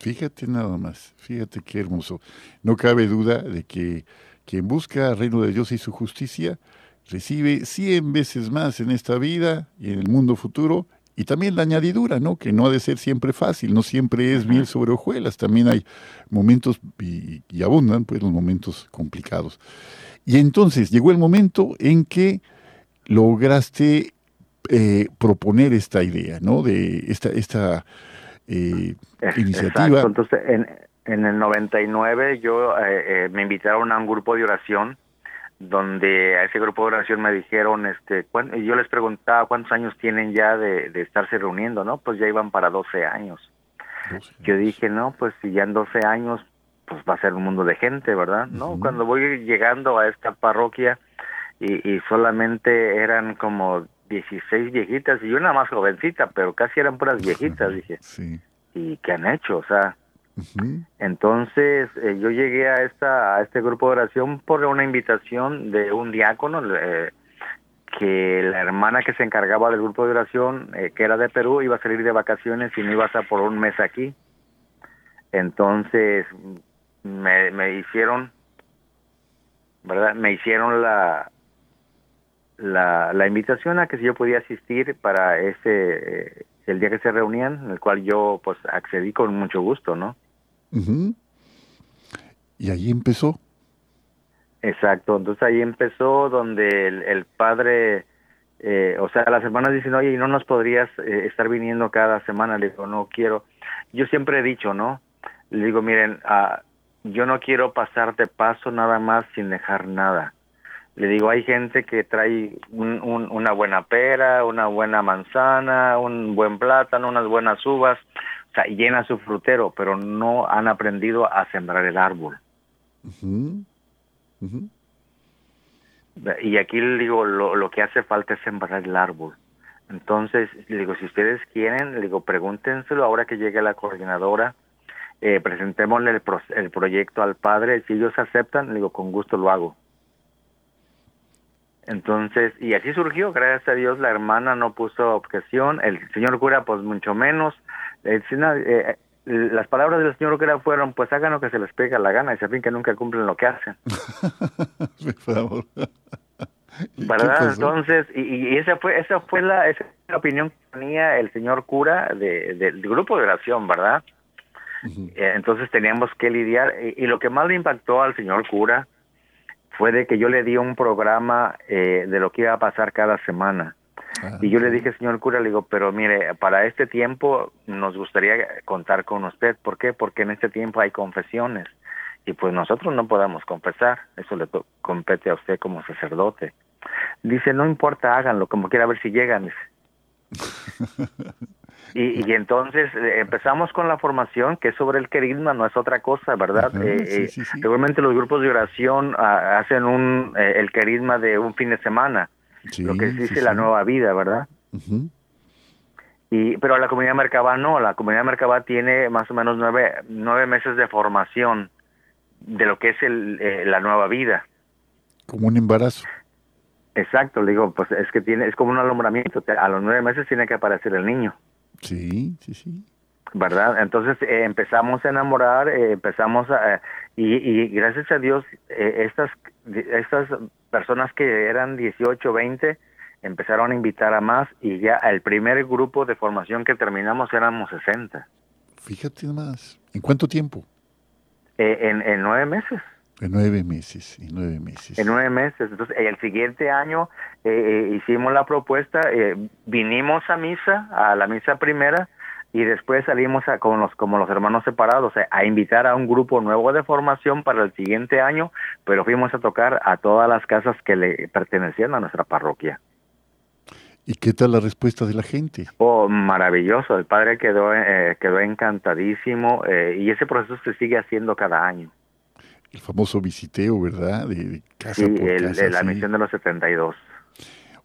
Fíjate nada más, fíjate qué hermoso. No cabe duda de que quien busca el reino de Dios y su justicia recibe cien veces más en esta vida y en el mundo futuro. Y también la añadidura, ¿no? Que no ha de ser siempre fácil, no siempre es miel sobre hojuelas, también hay momentos, y, y abundan pues los momentos complicados. Y entonces llegó el momento en que lograste eh, proponer esta idea, ¿no? De esta, esta eh, iniciativa. Exacto. Entonces, en, en el 99 yo eh, eh, me invitaron a un grupo de oración donde a ese grupo de oración me dijeron, este, y yo les preguntaba cuántos años tienen ya de, de estarse reuniendo, ¿no? Pues ya iban para 12 años. Yo dije, no, pues si ya en 12 años, pues va a ser un mundo de gente, ¿verdad? No, cuando voy llegando a esta parroquia y, y solamente eran como 16 viejitas y una más jovencita, pero casi eran puras viejitas, dije, Sí. ¿y qué han hecho? O sea, Entonces eh, yo llegué a esta a este grupo de oración por una invitación de un diácono que la hermana que se encargaba del grupo de oración eh, que era de Perú iba a salir de vacaciones y no iba a estar por un mes aquí. Entonces me, me hicieron verdad me hicieron la la, la invitación a que si yo podía asistir para ese eh, el día que se reunían en el cual yo pues accedí con mucho gusto no Ujú. Y ahí empezó. Exacto, entonces ahí empezó donde el, padre, eh, o sea, las hermanas dicen, oye, ¿y no nos podrías eh, estar viniendo cada semana? Le digo, no quiero. Yo siempre he dicho, ¿no? Le digo, miren, ah, yo no quiero pasar de paso nada más sin dejar nada. Le digo, hay gente que trae un- un- una buena pera, una buena manzana, un buen plátano, unas buenas uvas, o sea, llena su frutero, pero no han aprendido a sembrar el árbol. Y aquí le digo, lo, lo que hace falta es sembrar el árbol. Entonces, le digo, si ustedes quieren, le digo, pregúntenselo ahora que llegue la coordinadora, eh, presentémosle el, pro- el proyecto al padre, si ellos aceptan, le digo, con gusto lo hago. Entonces, y así surgió, gracias a Dios la hermana no puso objeción, el señor cura pues mucho menos. El sina- eh, las palabras del señor cura fueron, pues hagan lo que se les pega la gana, y se fin que nunca cumplen lo que hacen. Por favor. ¿Y qué ¿verdad? Entonces, y, y esa fue esa fue la, esa fue la opinión que tenía el señor cura de, del grupo de oración, ¿verdad? Eh, Entonces teníamos que lidiar y, y lo que más le impactó al señor cura fue de que yo le di un programa eh, de lo que iba a pasar cada semana. Y yo le dije, señor cura, le digo, pero mire, para este tiempo nos gustaría contar con usted. ¿Por qué? Porque en este tiempo hay confesiones. Y pues nosotros no podemos confesar. Eso le compete a usted como sacerdote. Dice, no importa, háganlo, como quiera ver si llegan. Y, y entonces eh, empezamos con la formación, que es sobre el querigma, no es otra cosa, ¿verdad? Ajá, Eh, sí, eh, sí, sí. Regularmente los grupos de oración ah, hacen un eh, el querigma de un fin de semana, Sí, lo que sí, dice la nueva vida, ¿verdad? Y, pero la comunidad Mercabá no, la comunidad Mercabá tiene más o menos nueve, nueve meses de formación de lo que es el, eh, la nueva vida. Como un embarazo. Exacto, le digo, pues es que tiene, es como un alumbramiento, a los nueve meses tiene que aparecer el niño, Sí, sí, sí. ¿verdad? Entonces eh, empezamos a enamorar, eh, empezamos a, y, y gracias a Dios, estas, estas personas que eran 18, 20, empezaron a invitar a más y ya el primer grupo de formación que terminamos éramos 60, Fíjate más. ¿En cuánto tiempo? eh, en, en nueve meses. En nueve meses. En nueve meses. En nueve meses. Entonces, el siguiente año eh, eh, hicimos la propuesta, eh, vinimos a misa, a la misa primera, y después salimos a, como, los, como los hermanos separados, a invitar a un grupo nuevo de formación para el siguiente año, pero fuimos a tocar a todas las casas que le pertenecían a nuestra parroquia. ¿Y qué tal la respuesta de la gente? Oh, maravilloso, el padre quedó, eh, quedó encantadísimo eh, y ese proceso se sigue haciendo cada año. El famoso visiteo, ¿verdad? De, de casa Sí, por el- casa. la sí. misión de los 72.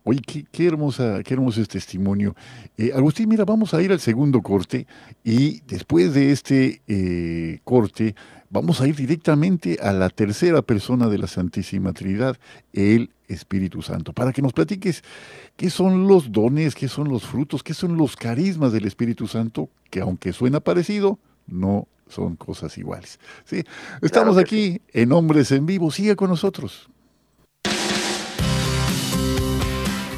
Oye, qué, qué hermosa, qué hermoso es testimonio. Eh, Agustín, mira, vamos a ir al segundo corte y después de este eh, corte vamos a ir directamente a la tercera persona de la Santísima Trinidad, el Espíritu Santo, para que nos platiques qué son los dones, qué son los frutos, qué son los carismas del Espíritu Santo, que aunque suena parecido, no son cosas iguales. Sí, estamos aquí en Hombres en Vivo. Sigue con nosotros.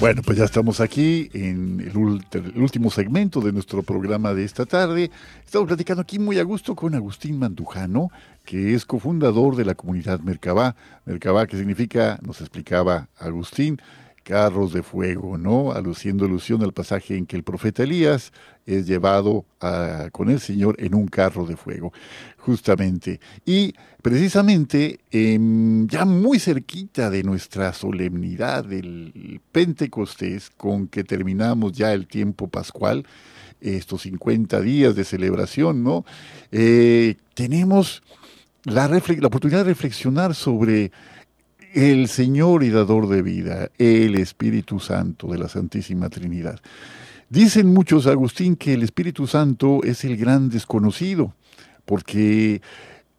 Bueno, pues ya estamos aquí en el, último segmento de nuestro programa de esta tarde. Estamos platicando aquí muy a gusto con Agustín Mandujano, que es cofundador de la comunidad Mercabá. Mercabá, que significa, nos explicaba Agustín, carros de fuego, ¿no? Aluciendo alusión al pasaje en que el profeta Elías es llevado con el Señor en un carro de fuego, justamente. Y precisamente em, ya muy cerquita de nuestra solemnidad del Pentecostés, con que terminamos ya el tiempo pascual, estos 50 días de celebración, ¿no? Eh, tenemos la, la oportunidad de reflexionar sobre el Señor y dador de vida, el Espíritu Santo de la Santísima Trinidad. Dicen muchos, Agustín, que el Espíritu Santo es el gran desconocido, porque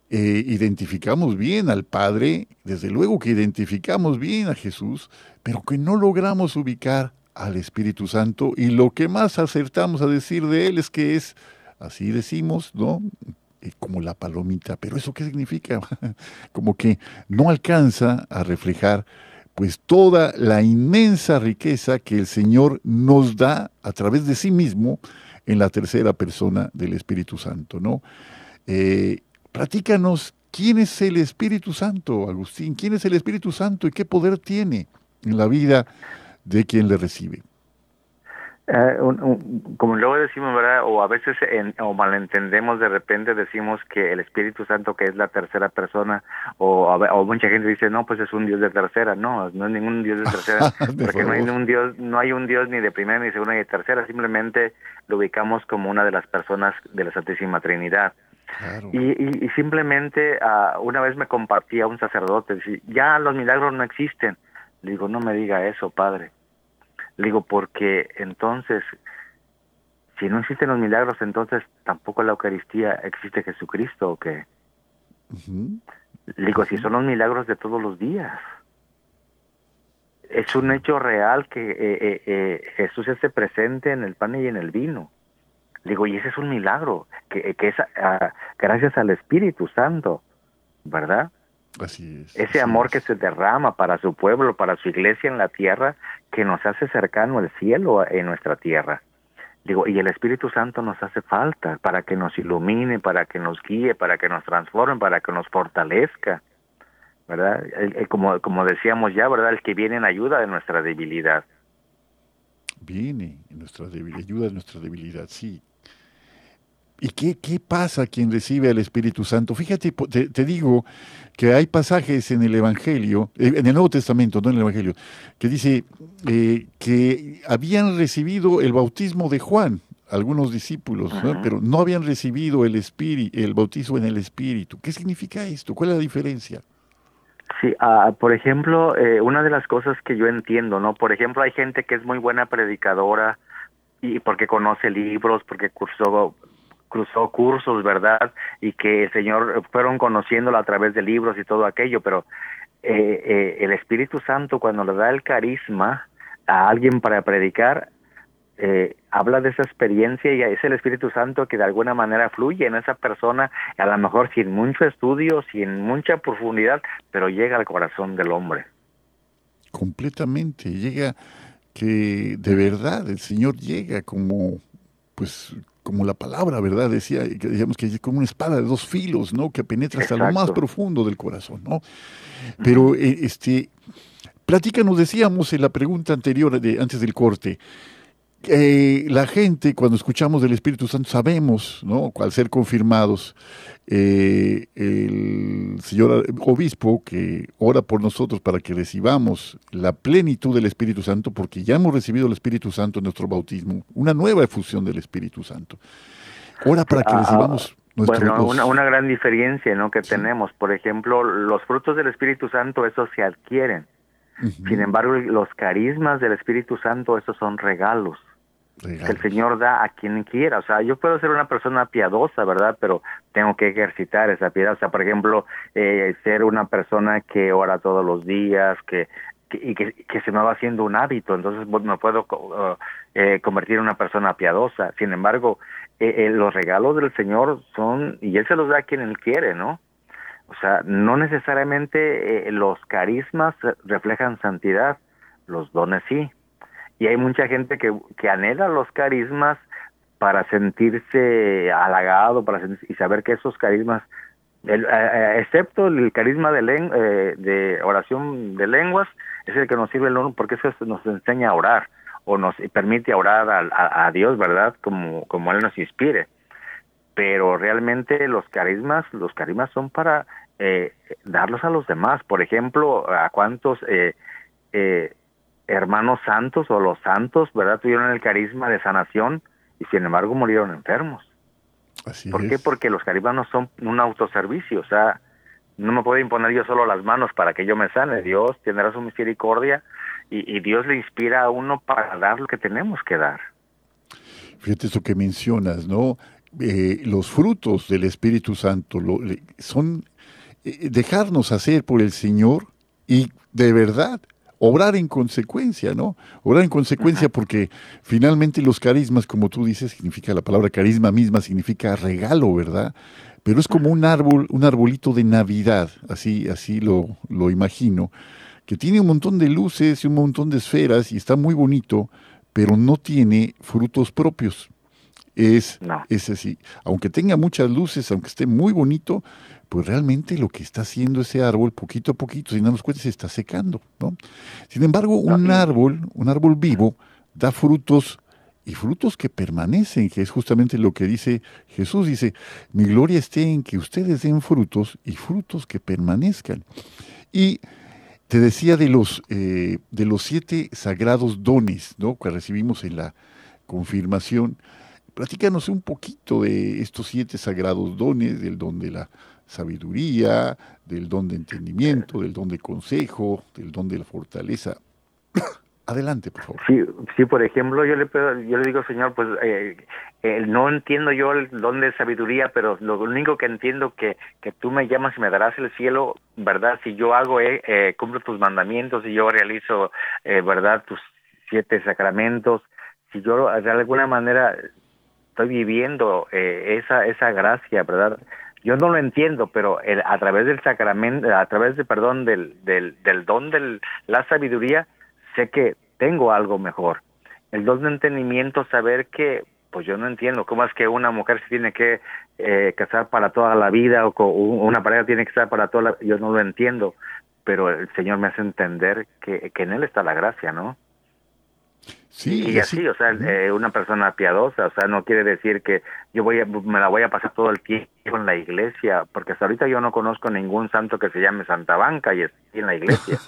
eh, identificamos bien al Padre, desde luego que identificamos bien a Jesús, pero que no logramos ubicar al Espíritu Santo y lo que más acertamos a decir de Él es que es, así decimos, ¿no? Eh, como la palomita, pero ¿eso qué significa? como que no alcanza a reflejar pues toda la inmensa riqueza que el Señor nos da a través de sí mismo en la tercera persona del Espíritu Santo, ¿no? Eh, platícanos quién es el Espíritu Santo, Agustín, quién es el Espíritu Santo y qué poder tiene en la vida de quien le recibe. Eh, como luego decimos, ¿verdad? O a veces o malentendemos, de repente decimos que el Espíritu Santo, que es la tercera persona, o, o mucha gente dice, no, pues es un Dios de tercera. No, no es ningún Dios de tercera, porque no hay un Dios, no hay un Dios ni de primera, ni de segunda, ni de tercera, simplemente lo ubicamos como una de las personas de la Santísima Trinidad. Y, y, simplemente uh, una vez me compartía un sacerdote, ya los milagros no existen. Le digo, no me diga eso, padre le digo, porque entonces, si no existen los milagros, entonces tampoco la Eucaristía existe Jesucristo o qué. Le digo, si son los milagros de todos los días. Es un hecho real que eh, eh, eh, Jesús esté presente en el pan y en el vino. Le digo, y ese es un milagro, que, que es ah, gracias al Espíritu Santo, ¿verdad? Ese amor que se derrama para su pueblo, para su iglesia en la tierra, que nos hace cercano al cielo en nuestra tierra. Digo, y el Espíritu Santo nos hace falta para que nos ilumine, para que nos guíe, para que nos transforme, para que nos fortalezca. ¿Verdad? como, como decíamos ya, ¿verdad? El que viene en ayuda de nuestra debilidad. Viene en nuestra debilidad, ayuda de nuestra debilidad, sí. ¿Y qué, qué pasa quien recibe al Espíritu Santo? Fíjate, te, digo que hay pasajes en el Evangelio, eh, en el Nuevo Testamento, no en el Evangelio, que dice eh, que habían recibido el bautismo de Juan, algunos discípulos, pero no habían recibido el, espíritu, el bautismo en el Espíritu. ¿Qué significa esto? ¿Cuál es la diferencia? Sí, ah, por ejemplo, eh, una de las cosas que yo entiendo, ¿no? Por ejemplo, hay gente que es muy buena predicadora y porque conoce libros, porque cursó cruzó cursos, ¿verdad? Y que el Señor fueron conociéndolo a través de libros y todo aquello, pero eh, eh, el Espíritu Santo cuando le da el carisma a alguien para predicar, eh, habla de esa experiencia y es el Espíritu Santo que de alguna manera fluye en esa persona, a lo mejor sin mucho estudio, sin mucha profundidad, pero llega al corazón del hombre. completamente. Llega que de verdad el Señor llega como, pues, como la palabra, ¿verdad? Decía, que digamos que es como una espada de dos filos, ¿no? Que penetra hasta lo más profundo del corazón, ¿no? Pero, eh, este, platícanos, decíamos en la pregunta anterior, de, antes del corte, eh, la gente, cuando escuchamos del Espíritu Santo, sabemos, ¿no? Al ser confirmados, eh, el señor obispo que ora por nosotros para que recibamos la plenitud del Espíritu Santo, porque ya hemos recibido el Espíritu Santo en nuestro bautismo, una nueva efusión del Espíritu Santo. Ora para que Ah, recibamos nuestro Bueno, una, una gran diferencia ¿no? que tenemos. Por ejemplo, los frutos del Espíritu Santo, esos se adquieren. Sin embargo, los carismas del Espíritu Santo, esos son regalos el. Señor da a quien quiera. O sea, yo puedo ser una persona piadosa, ¿verdad? Pero tengo que ejercitar esa piedad. O sea, por ejemplo, eh, ser una persona que ora todos los días, que, y que, se me va haciendo un hábito. Entonces pues, me puedo co- eh, convertir en una persona piadosa. Sin embargo, eh, eh, los regalos del Señor son, y Él se los da a quien Él quiere, ¿no? O sea, no necesariamente eh, los carismas reflejan santidad, los dones sí. Y hay mucha gente que, que anhela los carismas para sentirse halagado, para sen- y saber que esos carismas, eh, eh, excepto el carisma de, len- eh, de oración de lenguas, es el que nos sirve el uno porque eso es- nos enseña a orar o nos permite orar a, a- a Dios, ¿verdad? Como, como Él nos inspire. Pero realmente los carismas, los carismas son para eh, darlos a los demás. Por ejemplo, a cuántos eh, eh, hermanos santos o los santos, ¿verdad? Tuvieron el carisma de sanación y sin embargo murieron enfermos. Así ¿Por es. qué? Porque los carismas son un autoservicio, o sea, no me puedo imponer yo solo las manos para que yo me sane. Dios tendrá su misericordia y, y Dios le inspira a uno para dar lo que tenemos que dar. Fíjate eso que mencionas, ¿no? Eh, los frutos del Espíritu Santo lo- son eh, dejarnos hacer por el Señor y de verdad obrar en consecuencia, ¿no? Obrar en consecuencia porque finalmente los carismas, como tú dices, significa la palabra carisma misma, significa regalo, ¿verdad? Pero es como un árbol, un arbolito de Navidad, así, así lo, lo imagino, que tiene un montón de luces y un montón de esferas y está muy bonito, pero no tiene frutos propios. Es, No. es así. Aunque tenga muchas luces, aunque esté muy bonito, pues realmente lo que está haciendo ese árbol, poquito a poquito, sin darnos cuenta, se está secando, ¿no? Sin embargo, un y- árbol, un árbol vivo, da frutos y frutos que permanecen, que es justamente lo que dice Jesús. Dice, mi gloria esté en que ustedes den frutos y frutos que permanezcan. Y te decía de los, eh, de los siete sagrados dones ¿no? que recibimos en la confirmación. Platícanos un poquito de estos siete sagrados dones, del don de la sabiduría, del don de entendimiento, del don de consejo, del don de la fortaleza. Adelante, por favor. Sí, sí, por ejemplo, yo le digo, Señor, pues eh, eh, no entiendo yo el don de sabiduría, pero lo único que entiendo que que tú me llamas y me darás el cielo, ¿verdad? Si yo hago, eh, eh, cumplo tus mandamientos, si yo realizo, ¿verdad? Tus siete sacramentos, si yo de alguna manera estoy viviendo esa esa gracia, ¿verdad? Yo no lo entiendo, pero el- a través del sacramento, a través de, perdón, del, del, del don de la sabiduría, sé que tengo algo mejor. El don de entendimiento, saber que, pues yo no entiendo cómo es que una mujer se tiene que eh, casar para toda la vida o una pareja tiene que estar para toda la yo no lo entiendo, pero el Señor me hace entender que en Él está la gracia, ¿no? Sí, y así, o sea, eh, una persona piadosa, o sea, no quiere decir que yo voy a, me la voy a pasar todo el tiempo en la iglesia, porque hasta ahorita yo no conozco ningún santo que se llame Santa Banca y esté en la iglesia.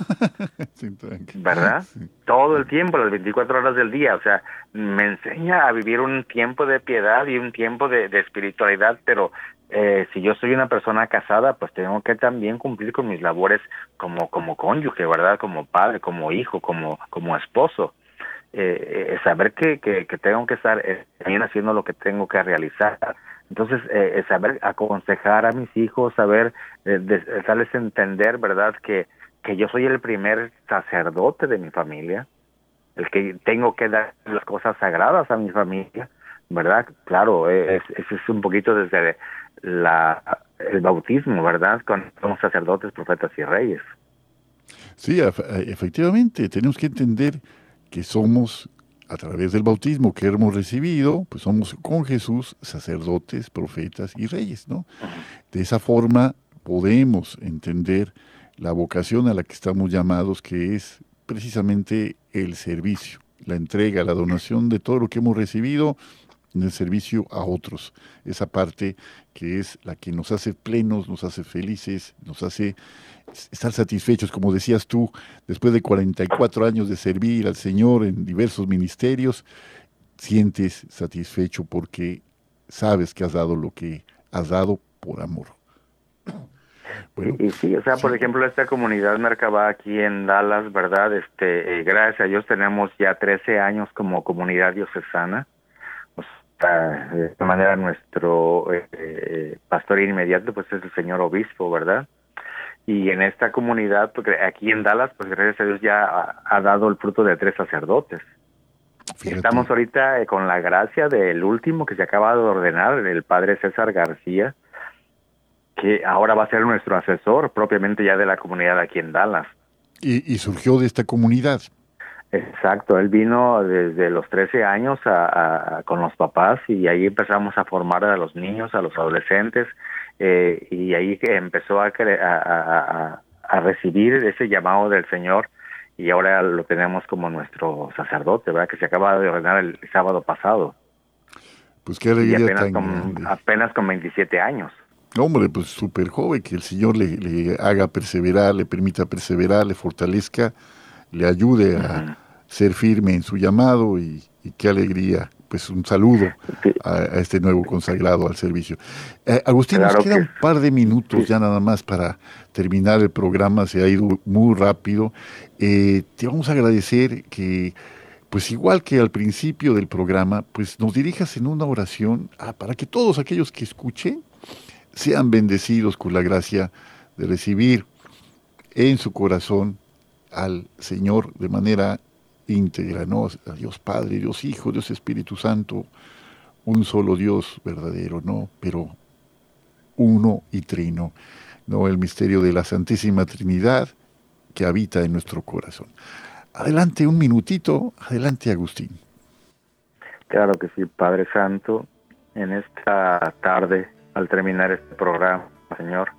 Sí. ¿verdad? Todo el tiempo, las 24 horas del día, o sea, me enseña a vivir un tiempo de piedad y un tiempo de, de espiritualidad, pero eh, si yo soy una persona casada, pues tengo que también cumplir con mis labores como como cónyuge, ¿verdad? Como padre, como hijo, como como esposo. Eh, eh, saber que, que, tengo que estar eh, haciendo lo que tengo que realizar. Entonces, eh, eh, saber aconsejar a mis hijos, saber darles entender, ¿verdad? Que, que yo soy el primer sacerdote de mi familia, el que tengo que dar las cosas sagradas a mi familia, ¿verdad? Claro, es, es, un poquito desde la, el bautismo, ¿verdad? Cuando somos sacerdotes, profetas y reyes. Sí, efectivamente, tenemos que entender que somos, a través del bautismo que hemos recibido, pues somos con Jesús sacerdotes, profetas y reyes, ¿no? De esa forma podemos entender la vocación a la que estamos llamados, que es precisamente el servicio, la entrega, la donación de todo lo que hemos recibido en el servicio a otros. Esa parte que es la que nos hace plenos, nos hace felices, nos hace estar satisfechos, como decías tú, después de 44 años de servir al Señor en diversos ministerios, sientes satisfecho porque sabes que has dado lo que has dado por amor. y, sí, o sea, por ejemplo, esta comunidad Mercaba aquí en Dallas, ¿verdad? Este, eh, gracias a Dios tenemos ya 13 años como comunidad diocesana. De esta manera nuestro eh, eh, pastor inmediato pues es el señor obispo, ¿verdad? Y en esta comunidad, porque aquí en Dallas, pues gracias a Dios ya ha, dado el fruto de tres sacerdotes. Estamos ahorita con la gracia del último que se acaba de ordenar, el padre César García, que ahora va a ser nuestro asesor propiamente ya de la comunidad aquí en Dallas. Y, surgió de esta comunidad. Exacto, él vino desde los 13 años con los papás y ahí empezamos a formar a los niños, a los adolescentes eh, y ahí empezó a, a, a, recibir ese llamado del Señor y ahora lo tenemos como nuestro sacerdote, ¿verdad? Que se acaba de ordenar el, sábado pasado. Pues qué alegría apenas, con, apenas con 27 años. Hombre, pues súper joven, que el Señor le, le, haga perseverar, le permita perseverar, le fortalezca, le ayude a ser firme en su llamado y, qué alegría. Pues un saludo a, este nuevo consagrado al servicio. Eh, Agustín, nos queda un par de minutos ya nada más para terminar el programa, se ha ido muy rápido. Eh, te vamos a agradecer que pues igual que al principio del programa, pues nos dirijas en una oración ah, para que todos aquellos que escuchen sean bendecidos con la gracia de recibir en su corazón al Señor de manera íntegra, ¿no? Dios Padre, Dios Hijo, Dios Espíritu Santo, un solo Dios verdadero, ¿no? Pero uno y trino, ¿no? El misterio de la Santísima Trinidad que habita en nuestro corazón. Adelante un minutito, adelante Agustín. Claro que sí, Padre Santo, en esta tarde al terminar este programa, Señor.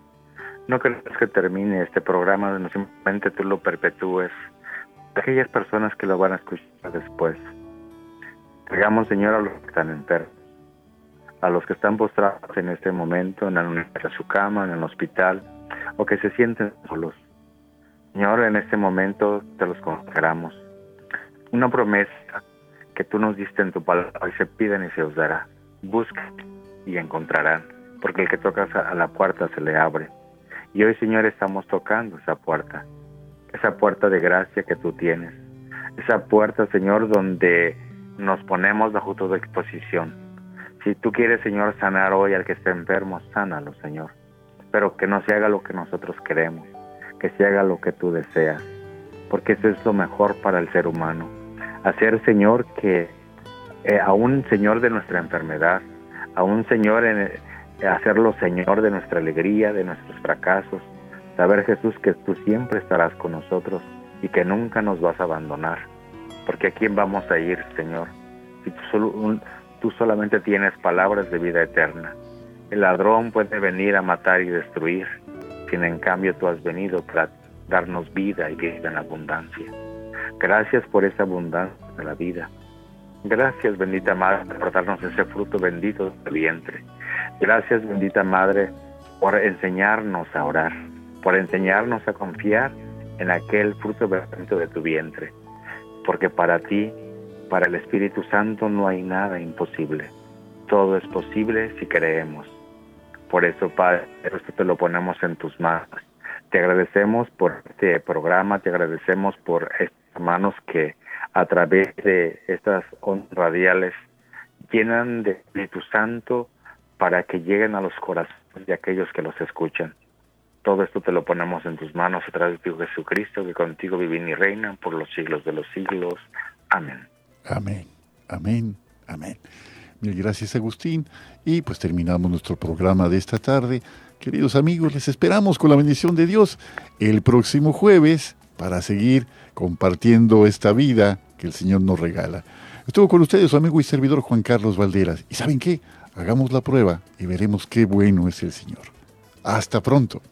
No queremos que termine este programa, no simplemente tú lo perpetúes. Aquellas personas que lo van a escuchar después. Entregamos, Señor, a los que están enfermos, a los que están postrados en este momento, en, en su cama, en el hospital, o que se sienten solos. Señor, en este momento te los consagramos. Una promesa que tú nos diste en tu palabra y se piden y se os dará. Busquen y encontrarán porque el que toca a la puerta se le abre. Y hoy, Señor, estamos tocando esa puerta, esa puerta de gracia que tú tienes, esa puerta, Señor, donde nos ponemos bajo tu exposición. Si tú quieres, Señor, sanar hoy al que esté enfermo, sánalo, Señor. Pero que no se haga lo que nosotros queremos, que se haga lo que tú deseas, porque eso es lo mejor para el ser humano. Hacer, Señor, que eh, a un Señor de nuestra enfermedad, a un Señor en, hacerlo Señor de nuestra alegría, de nuestros fracasos, saber Jesús que tú siempre estarás con nosotros y que nunca nos vas a abandonar, porque a quién vamos a ir, Señor, si tú, solamente tienes palabras de vida eterna. El ladrón puede venir a matar y destruir, sin en cambio tú has venido para darnos vida y vida en abundancia. Gracias por esa abundancia de la vida. Gracias, bendita Madre, por darnos ese fruto bendito del vientre. Gracias, bendita Madre, por enseñarnos a orar, por enseñarnos a confiar en aquel fruto bendito de tu vientre. Porque para ti, para el Espíritu Santo, no hay nada imposible. Todo es posible si creemos. Por eso, Padre, esto te lo ponemos en tus manos. Te agradecemos por este programa, te agradecemos por estos hermanos que a través de estas ondas radiales llenan de Espíritu Santo para que lleguen a los corazones de aquellos que los escuchan. Todo esto te lo ponemos en tus manos a través de tu Jesucristo, que contigo vive y reina por los siglos de los siglos. Amén. Amén, amén, amén. Mil gracias Agustín. Y pues terminamos nuestro programa de esta tarde. Queridos amigos, les esperamos con la bendición de Dios el próximo jueves para seguir compartiendo esta vida que el Señor nos regala. Estuvo con ustedes su amigo y servidor Juan Carlos Valderas. ¿Y saben qué? Hagamos la prueba y veremos qué bueno es el Señor. Hasta pronto.